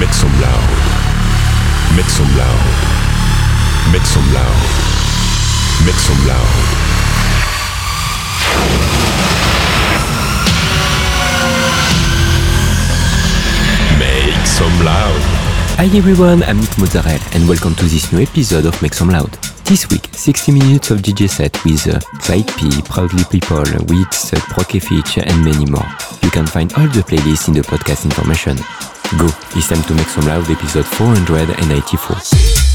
Make some loud. Make some loud. Make some loud. Make some loud. Make some loud. Hi everyone, I'm Nick Mozzarella and welcome to this new episode of Make Some Loud. This week, 60 minutes of DJ set with uh, Fight P, Proudly People, Wits, uh, Prokefich and many more. You can find all the playlists in the podcast information. Go, it's time to Make Some Loud episode 494.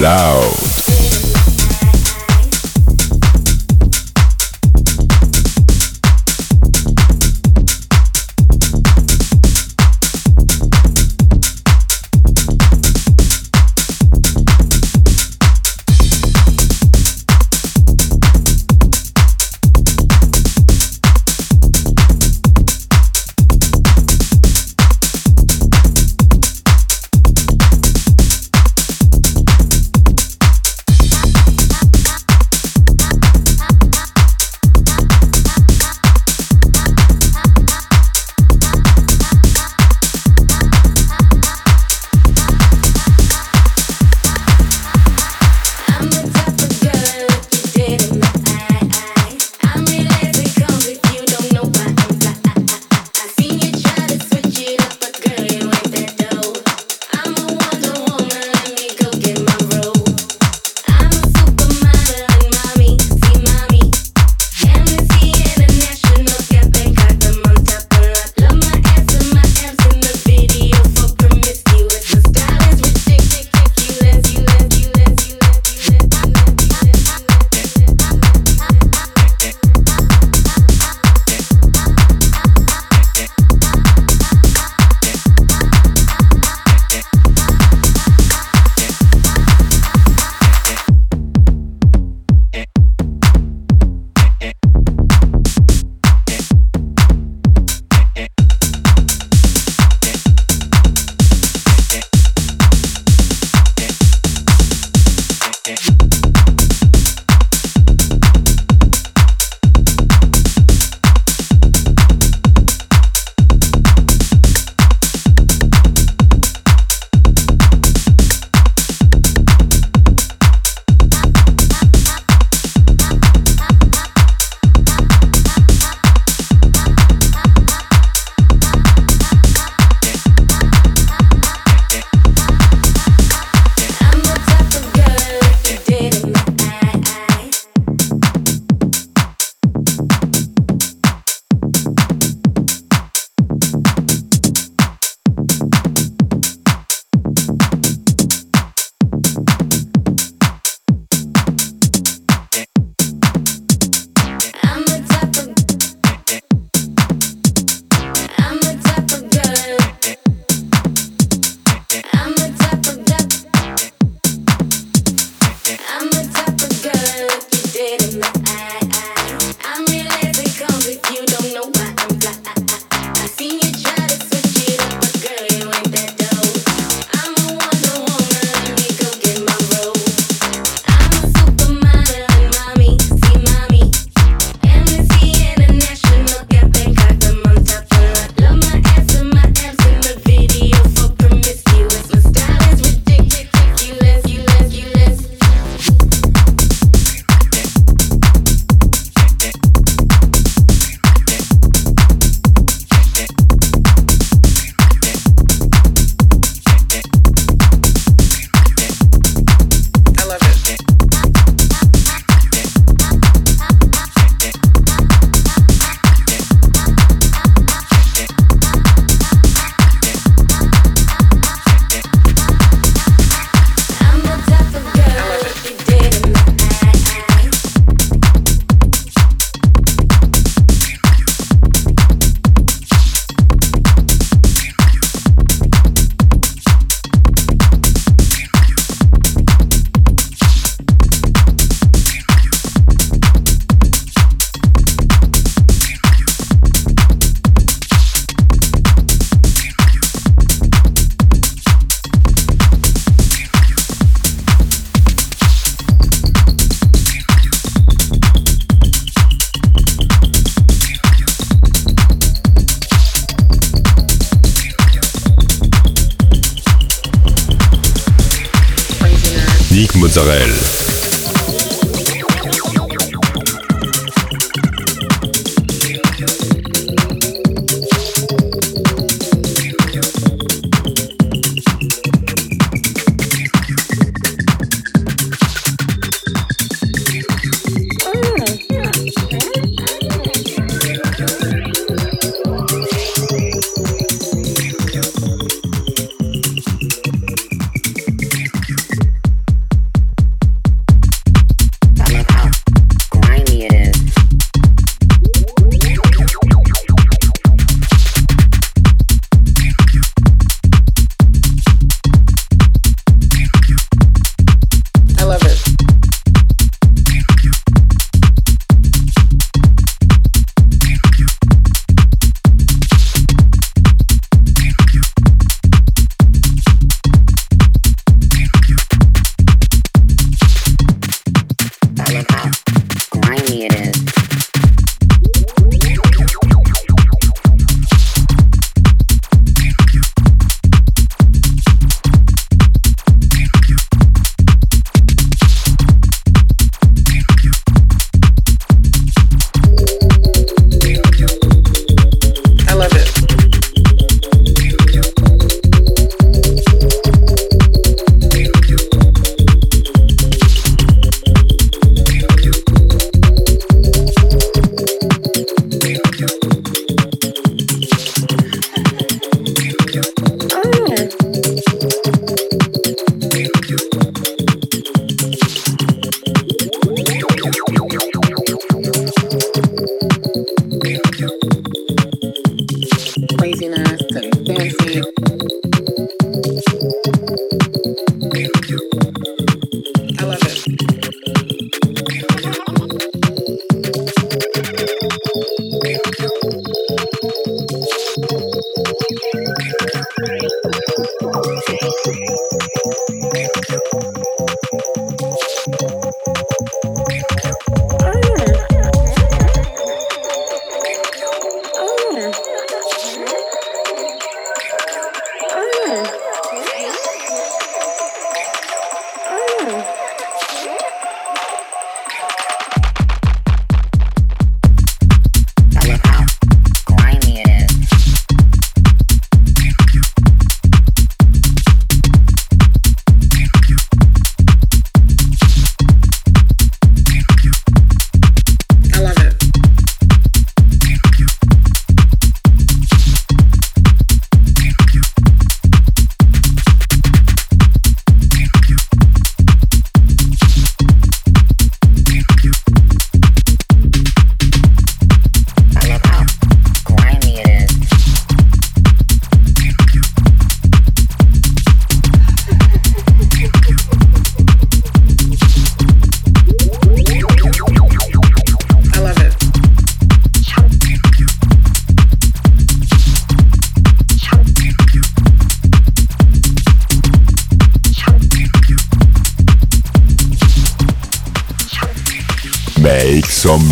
Loud.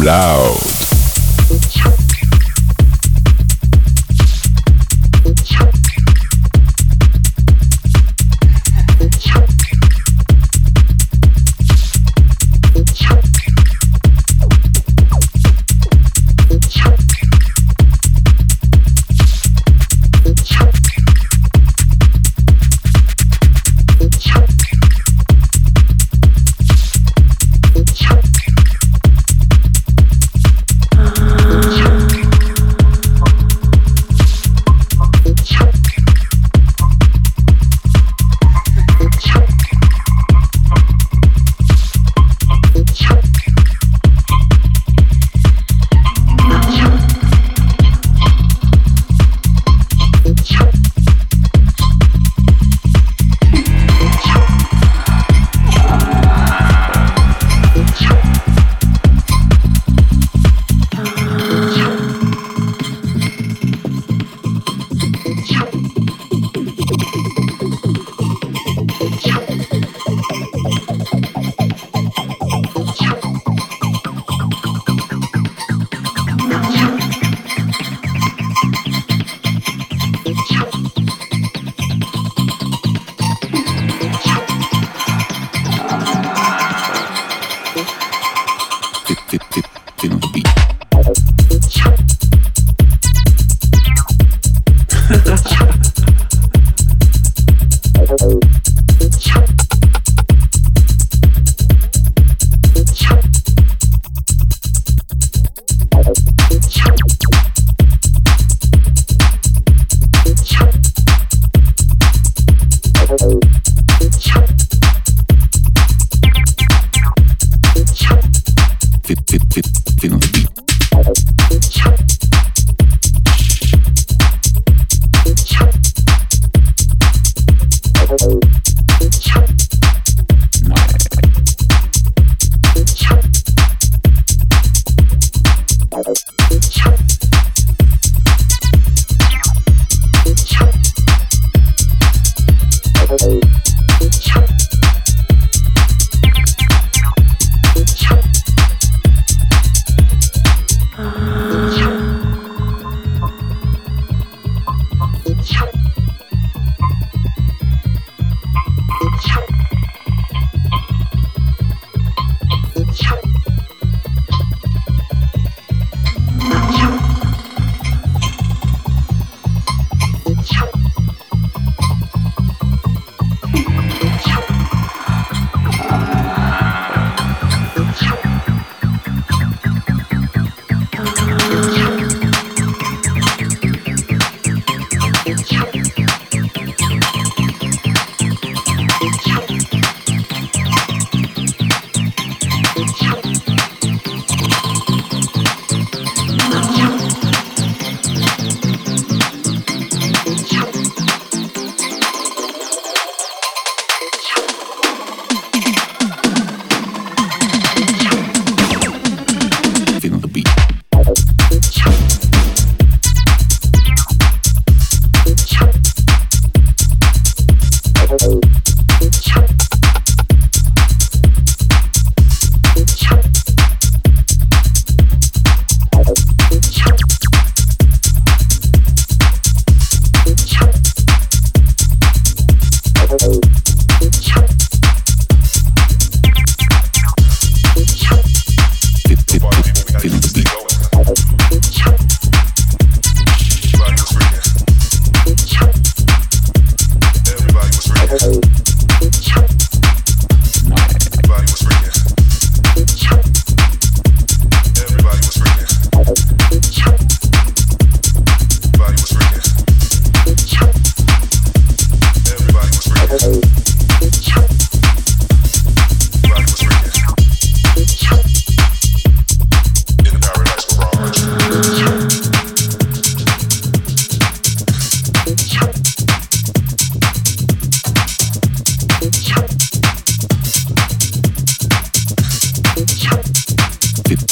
Blau.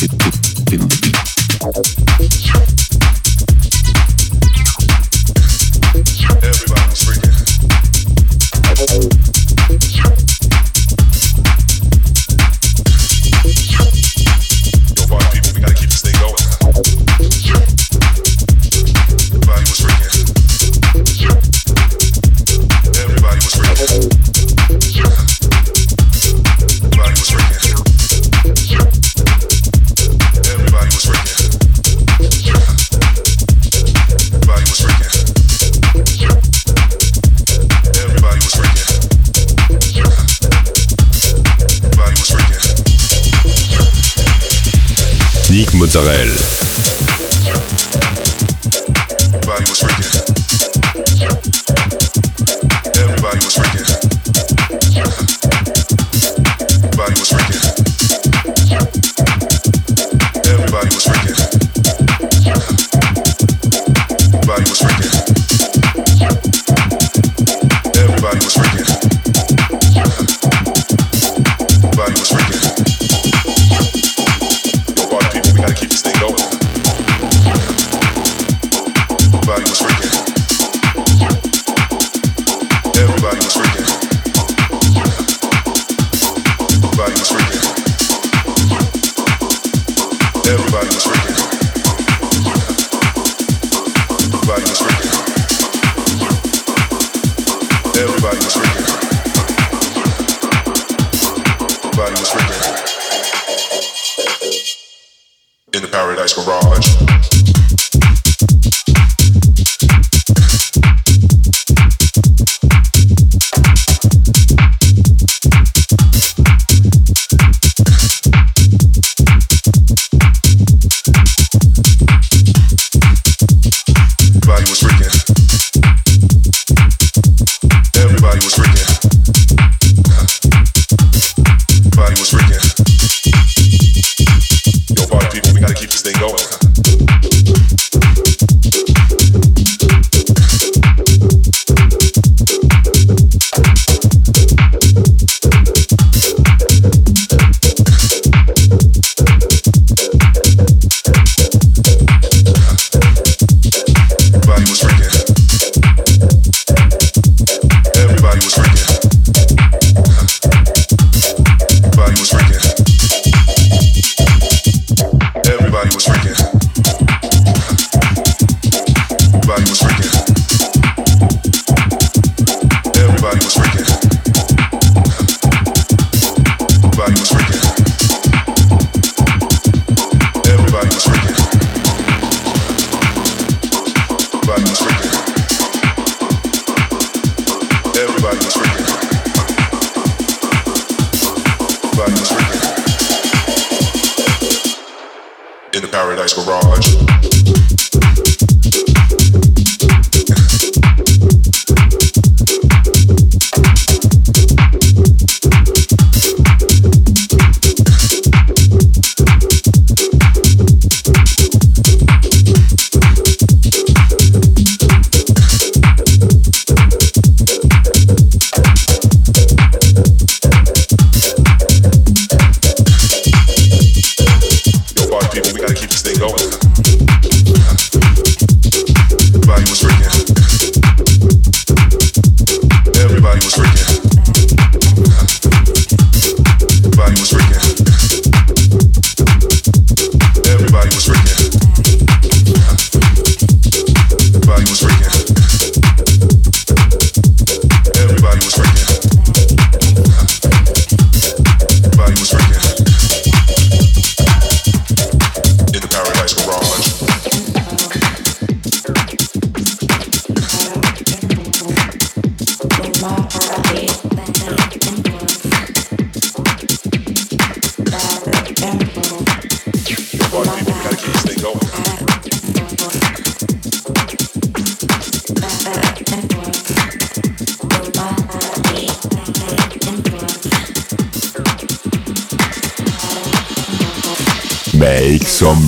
Paradise Garage.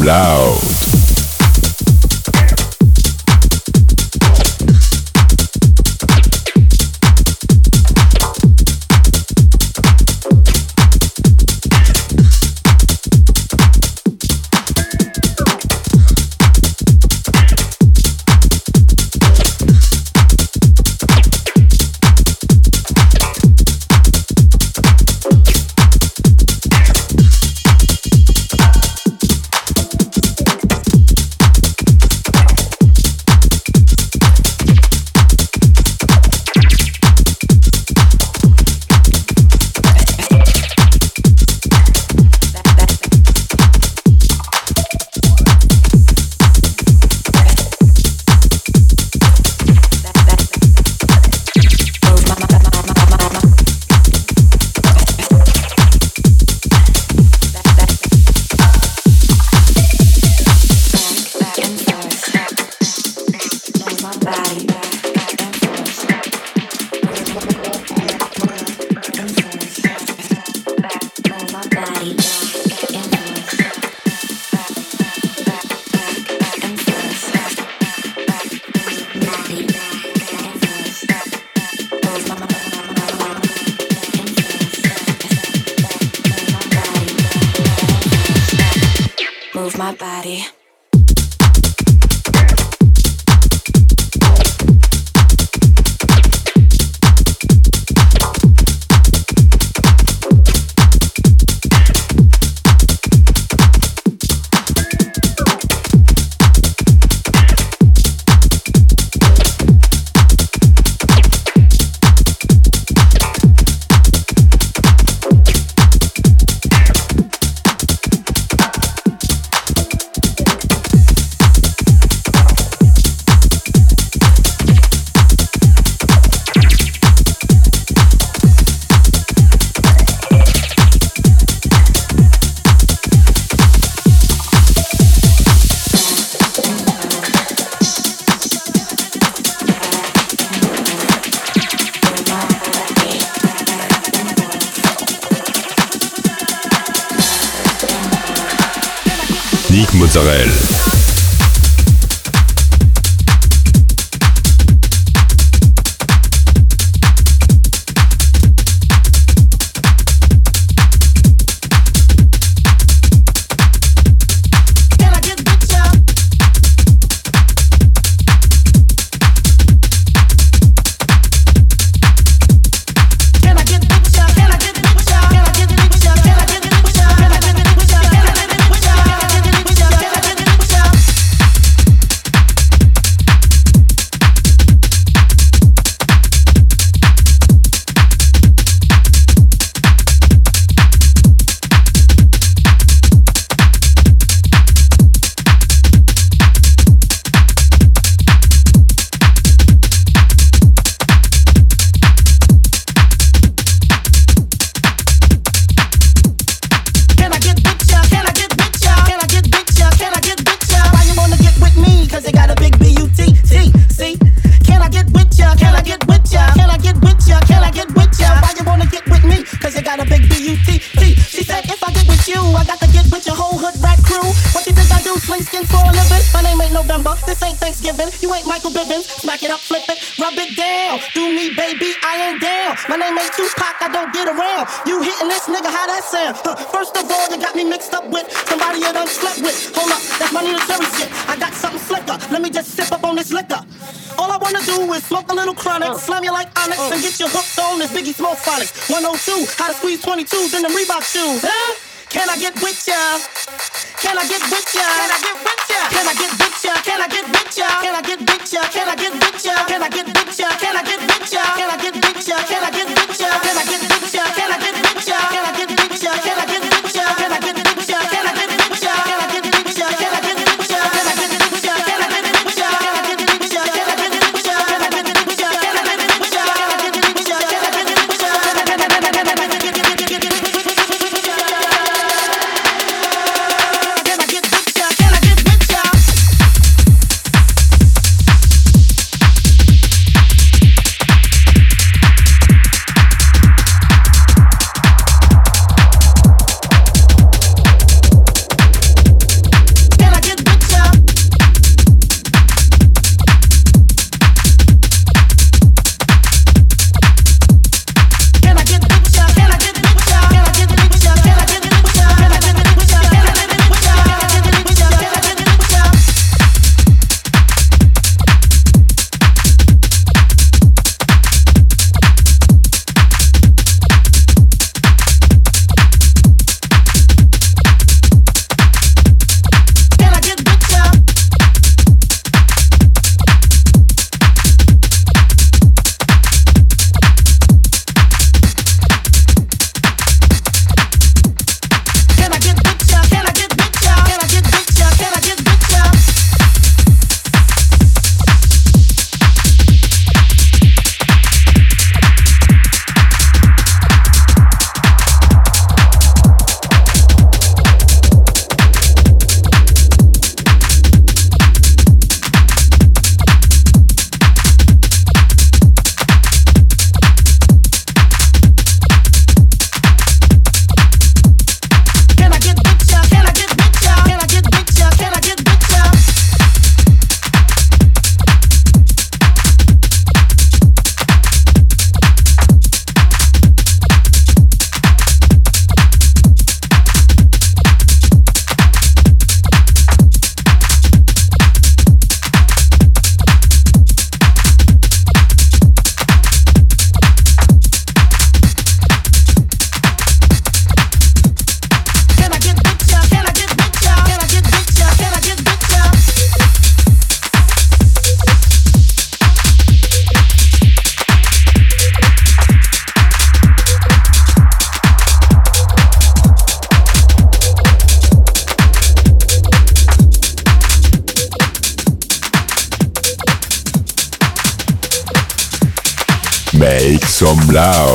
Loud. Make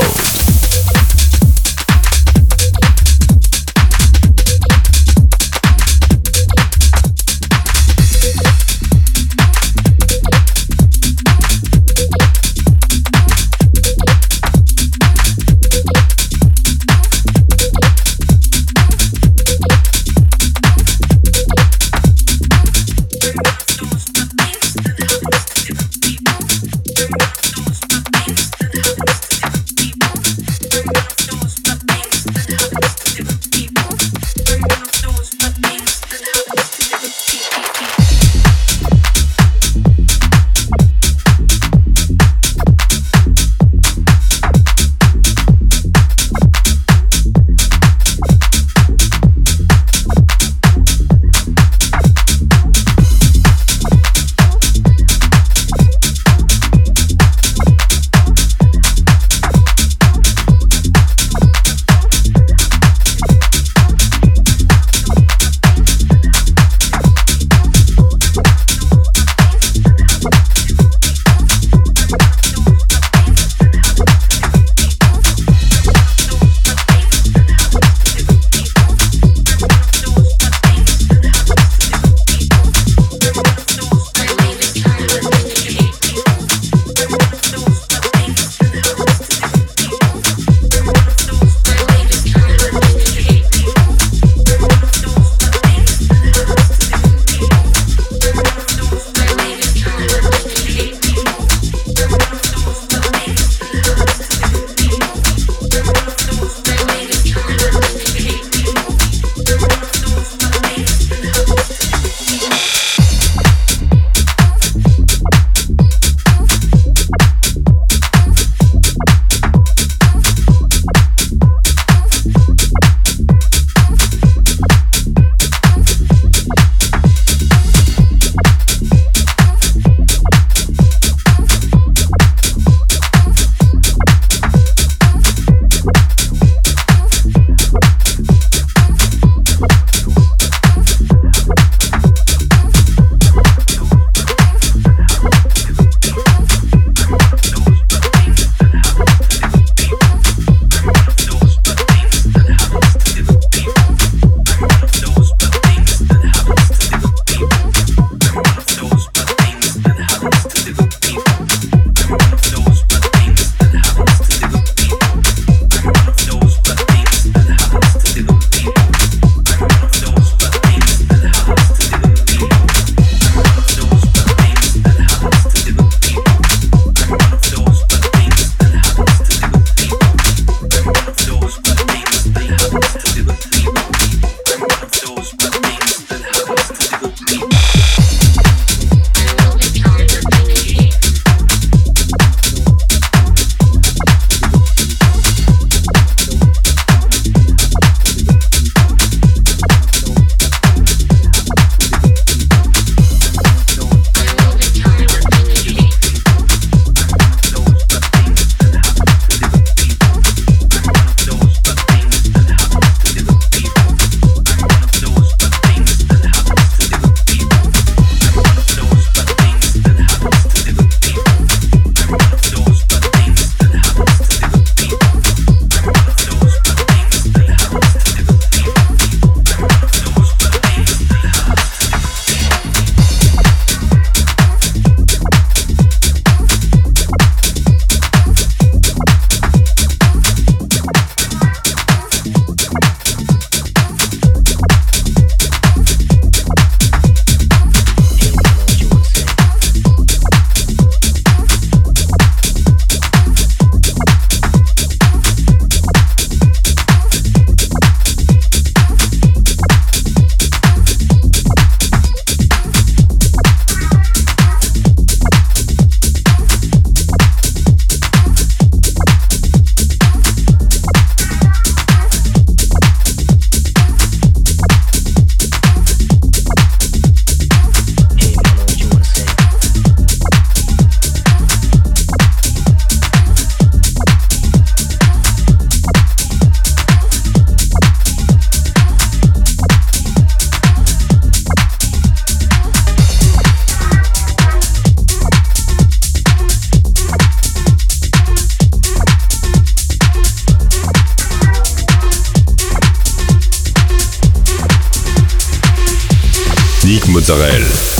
some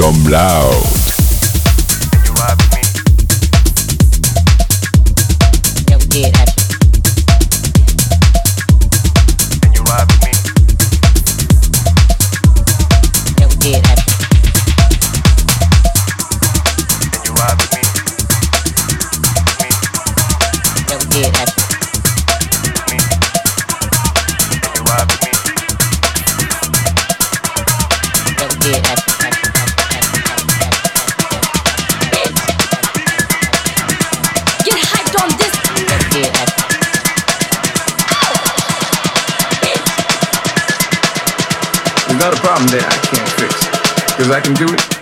some loud. someday I can't fix. Because I can do it.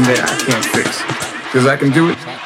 Loud. Make some loud. Mozzarella. Because I can do it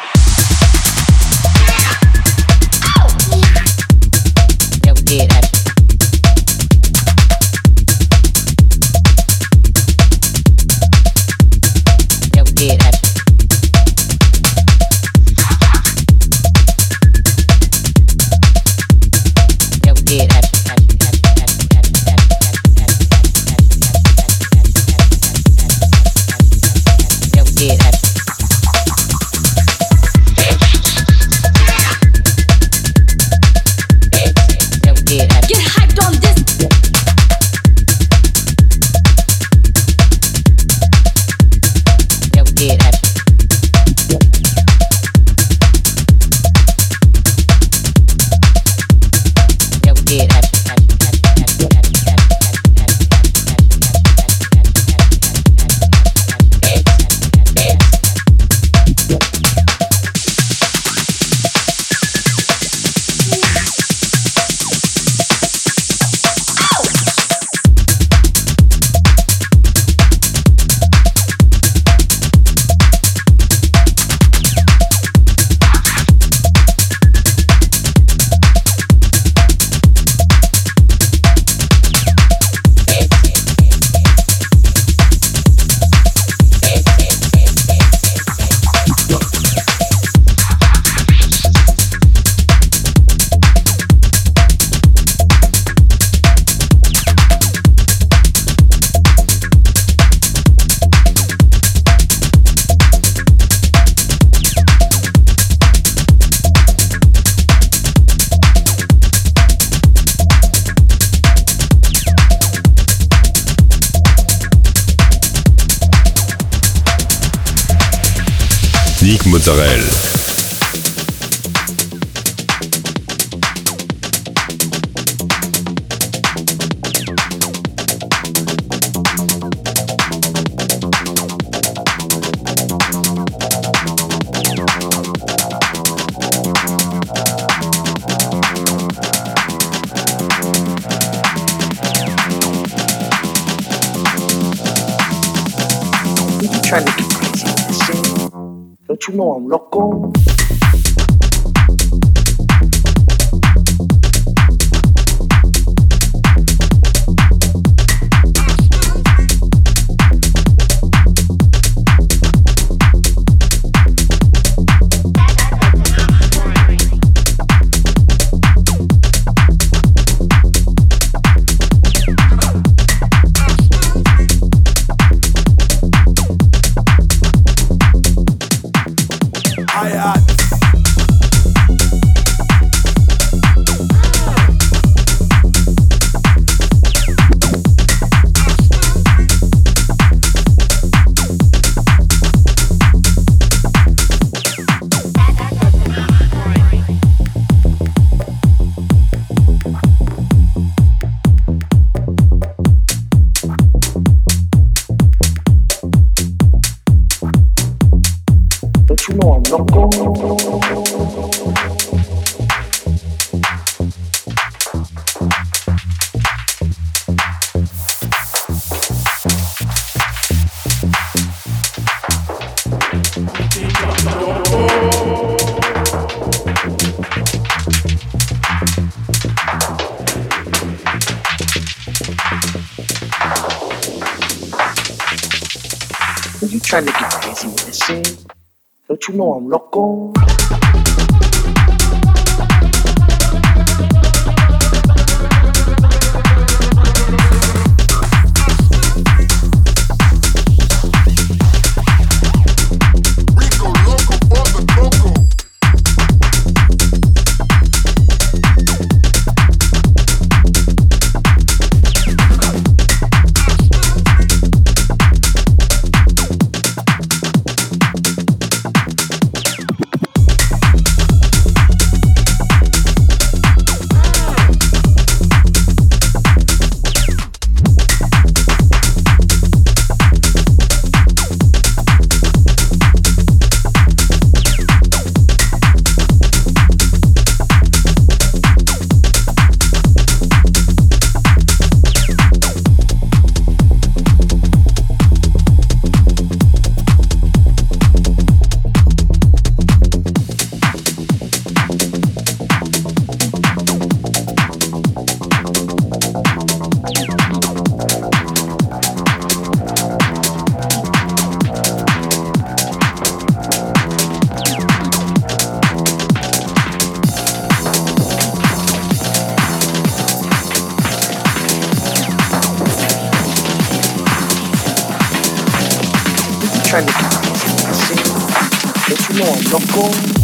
Mozzarella. know know I'm Don't you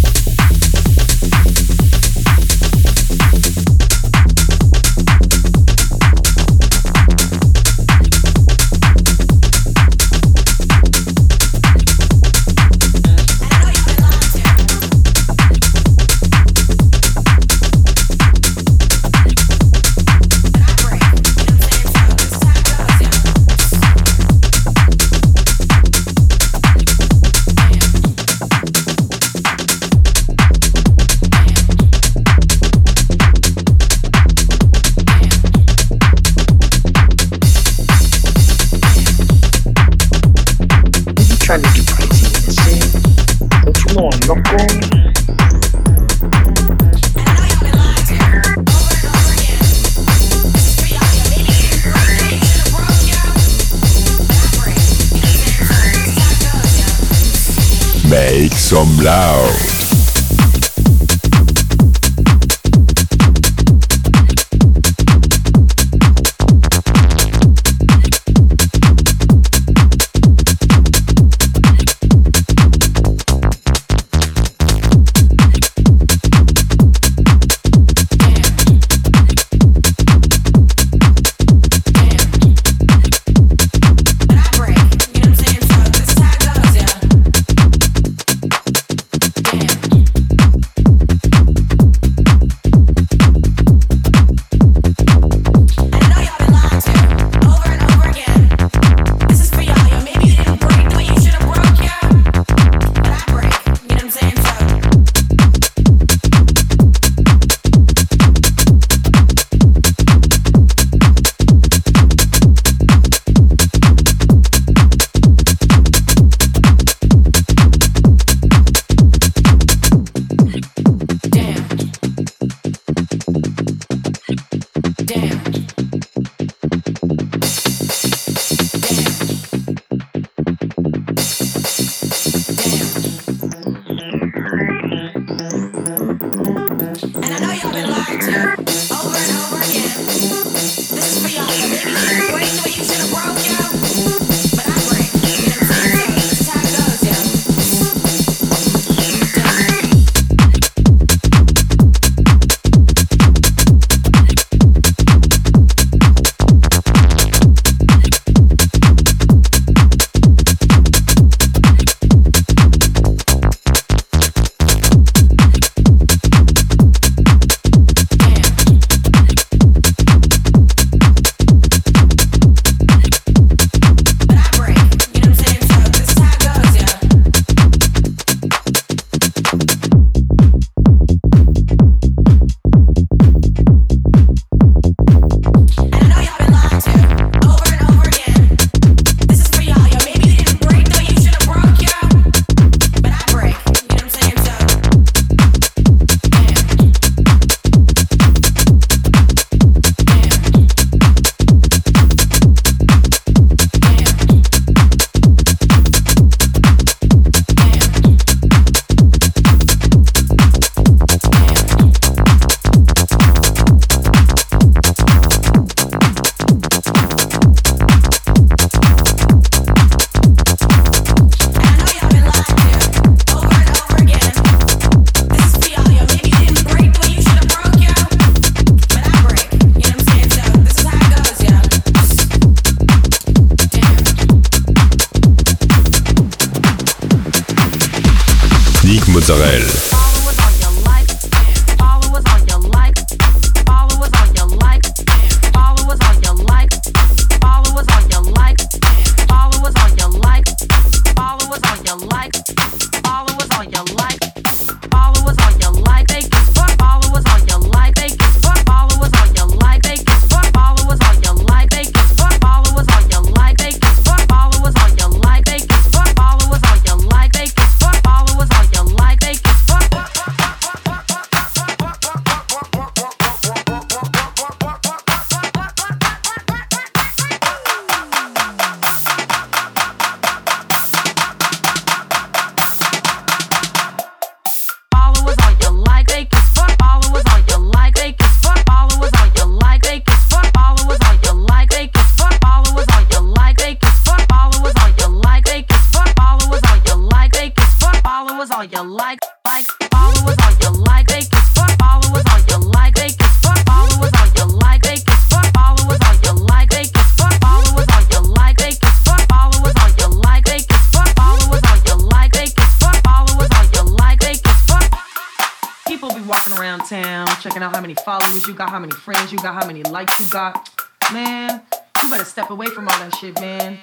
followers you got, how many friends you got, how many likes you got. Man, you better step away from all that shit, man.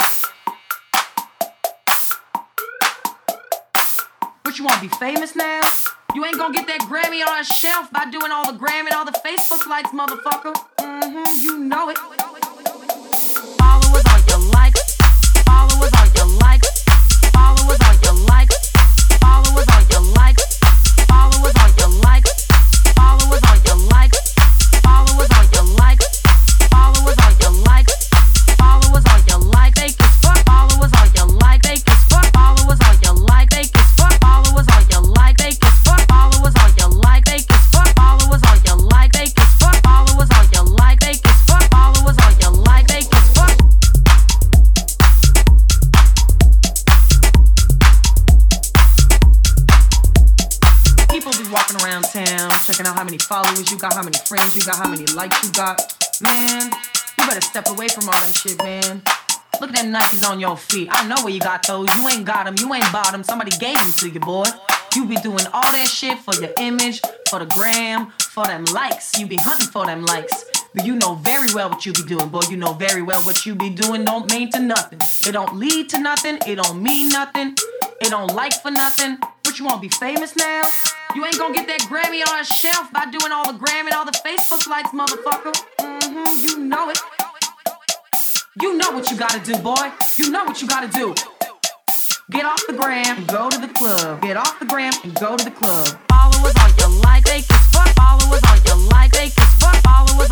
What you wanna be famous now? You ain't gonna get that Grammy on a shelf by doing all the Grammy and all the Facebook likes, motherfucker. Mm-hmm, you know it. Followers you got, how many friends you got, how many likes you got. Man, you better step away from all that shit, man. Look at them Nikes on your feet. I know where you got those. You ain't got them. You ain't bought them. Somebody gave them to you, boy. You be doing all that shit for your image, for the gram, for them likes. You be hunting for them likes. But you know very well what you be doing, boy. You know very well what you be doing don't mean to nothing. It don't lead to nothing. It don't mean nothing. It don't like for nothing. But you want to be famous now? You ain't gonna get that Grammy on a shelf by doing all the Grammy and all the Facebook likes, motherfucker. Mm-hmm, you know it. You know what you gotta do, boy. You know what you gotta do. Get off the gram and go to the club. Get off the gram and go to the club. Followers on your like, they can fuck. Followers on your like, they can fuck. Followers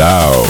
loud.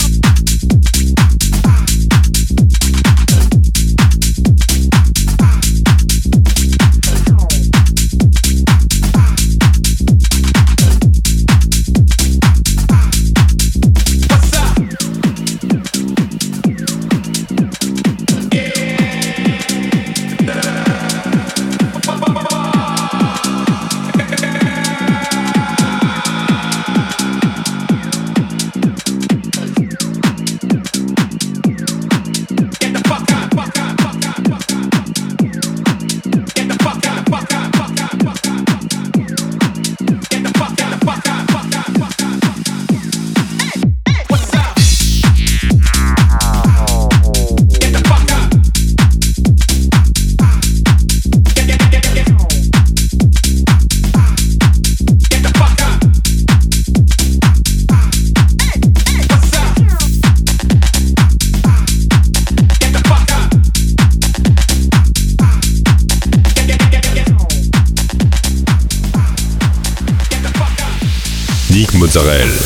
Mozzarella.